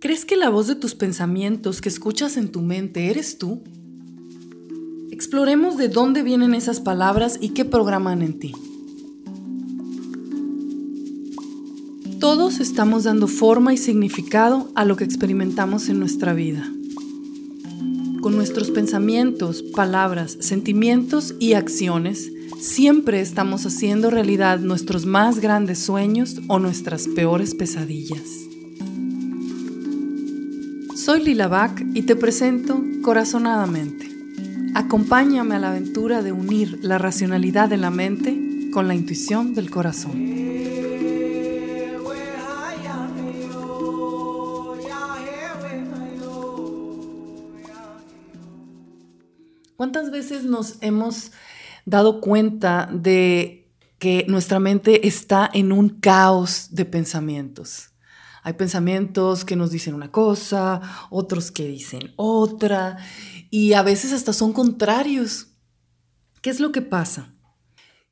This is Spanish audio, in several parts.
¿Crees que la voz de tus pensamientos que escuchas en tu mente eres tú? Exploremos de dónde vienen esas palabras y qué programan en ti. Todos estamos dando forma y significado a lo que experimentamos en nuestra vida. Con nuestros pensamientos, palabras, sentimientos y acciones, siempre estamos haciendo realidad nuestros más grandes sueños o nuestras peores pesadillas. Soy Lila y te presento Corazonadamente. Acompáñame a la aventura de unir la racionalidad de la mente con la intuición del corazón. ¿Cuántas veces nos hemos dado cuenta de que nuestra mente está en un caos de pensamientos? Hay pensamientos que nos dicen una cosa, otros que dicen otra, y a veces hasta son contrarios. ¿Qué es lo que pasa?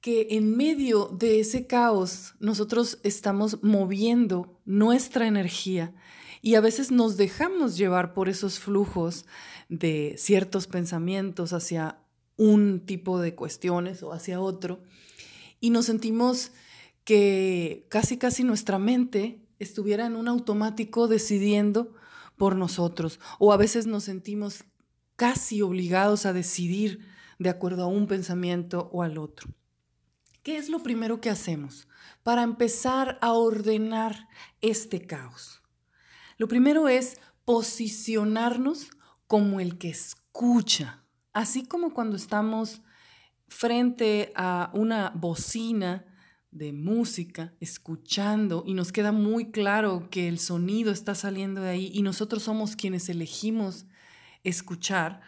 Que en medio de ese caos nosotros estamos moviendo nuestra energía y a veces nos dejamos llevar por esos flujos de ciertos pensamientos hacia un tipo de cuestiones o hacia otro y nos sentimos que casi casi nuestra mente estuviera en un automático decidiendo por nosotros. O a veces nos sentimos casi obligados a decidir de acuerdo a un pensamiento o al otro. ¿Qué es lo primero que hacemos para empezar a ordenar este caos? Lo primero es posicionarnos como el que escucha, así como cuando estamos frente a una bocina de música, escuchando, y nos queda muy claro que el sonido está saliendo de ahí y nosotros somos quienes elegimos escuchar,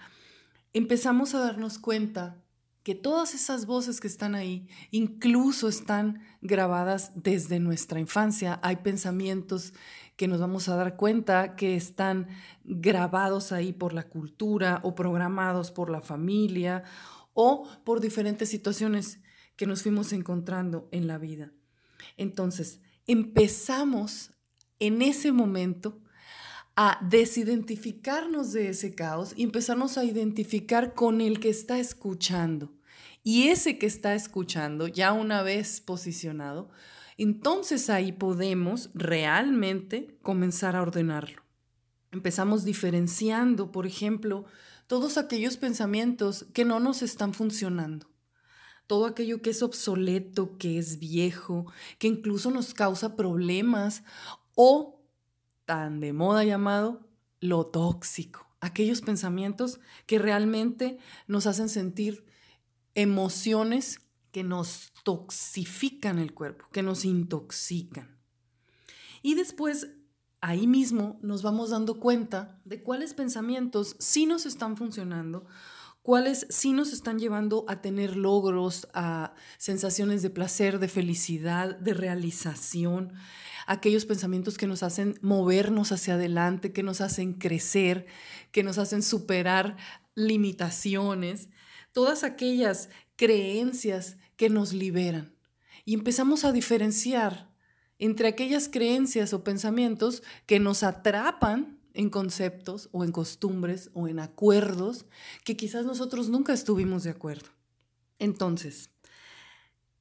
empezamos a darnos cuenta que todas esas voces que están ahí incluso están grabadas desde nuestra infancia. Hay pensamientos que nos vamos a dar cuenta que están grabados ahí por la cultura o programados por la familia o por diferentes situaciones que nos fuimos encontrando en la vida. Entonces, empezamos en ese momento a desidentificarnos de ese caos y empezarnos a identificar con el que está escuchando. Y ese que está escuchando, ya una vez posicionado, entonces ahí podemos realmente comenzar a ordenarlo. Empezamos diferenciando, por ejemplo, todos aquellos pensamientos que no nos están funcionando todo aquello que es obsoleto, que es viejo, que incluso nos causa problemas o tan de moda llamado lo tóxico, aquellos pensamientos que realmente nos hacen sentir emociones que nos toxifican el cuerpo, que nos intoxican. Y después, ahí mismo, nos vamos dando cuenta de cuáles pensamientos sí nos están funcionando cuáles sí nos están llevando a tener logros, a sensaciones de placer, de felicidad, de realización, aquellos pensamientos que nos hacen movernos hacia adelante, que nos hacen crecer, que nos hacen superar limitaciones, todas aquellas creencias que nos liberan. Y empezamos a diferenciar entre aquellas creencias o pensamientos que nos atrapan en conceptos o en costumbres o en acuerdos que quizás nosotros nunca estuvimos de acuerdo. Entonces,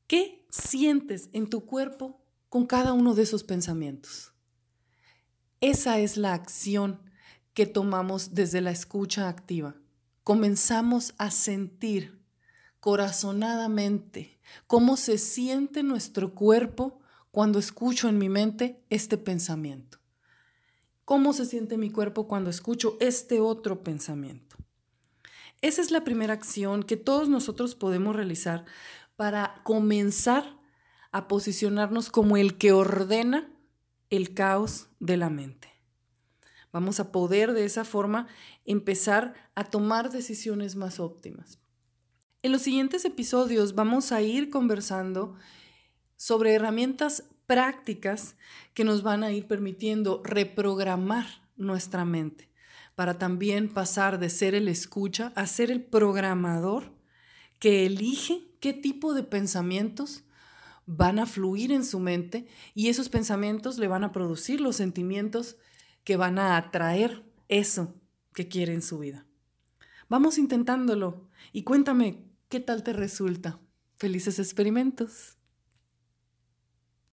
¿qué sientes en tu cuerpo con cada uno de esos pensamientos? Esa es la acción que tomamos desde la escucha activa. Comenzamos a sentir corazonadamente cómo se siente nuestro cuerpo cuando escucho en mi mente este pensamiento cómo se siente mi cuerpo cuando escucho este otro pensamiento. Esa es la primera acción que todos nosotros podemos realizar para comenzar a posicionarnos como el que ordena el caos de la mente. Vamos a poder de esa forma empezar a tomar decisiones más óptimas. En los siguientes episodios vamos a ir conversando sobre herramientas prácticas que nos van a ir permitiendo reprogramar nuestra mente para también pasar de ser el escucha a ser el programador que elige qué tipo de pensamientos van a fluir en su mente y esos pensamientos le van a producir los sentimientos que van a atraer eso que quiere en su vida. Vamos intentándolo y cuéntame qué tal te resulta. Felices experimentos.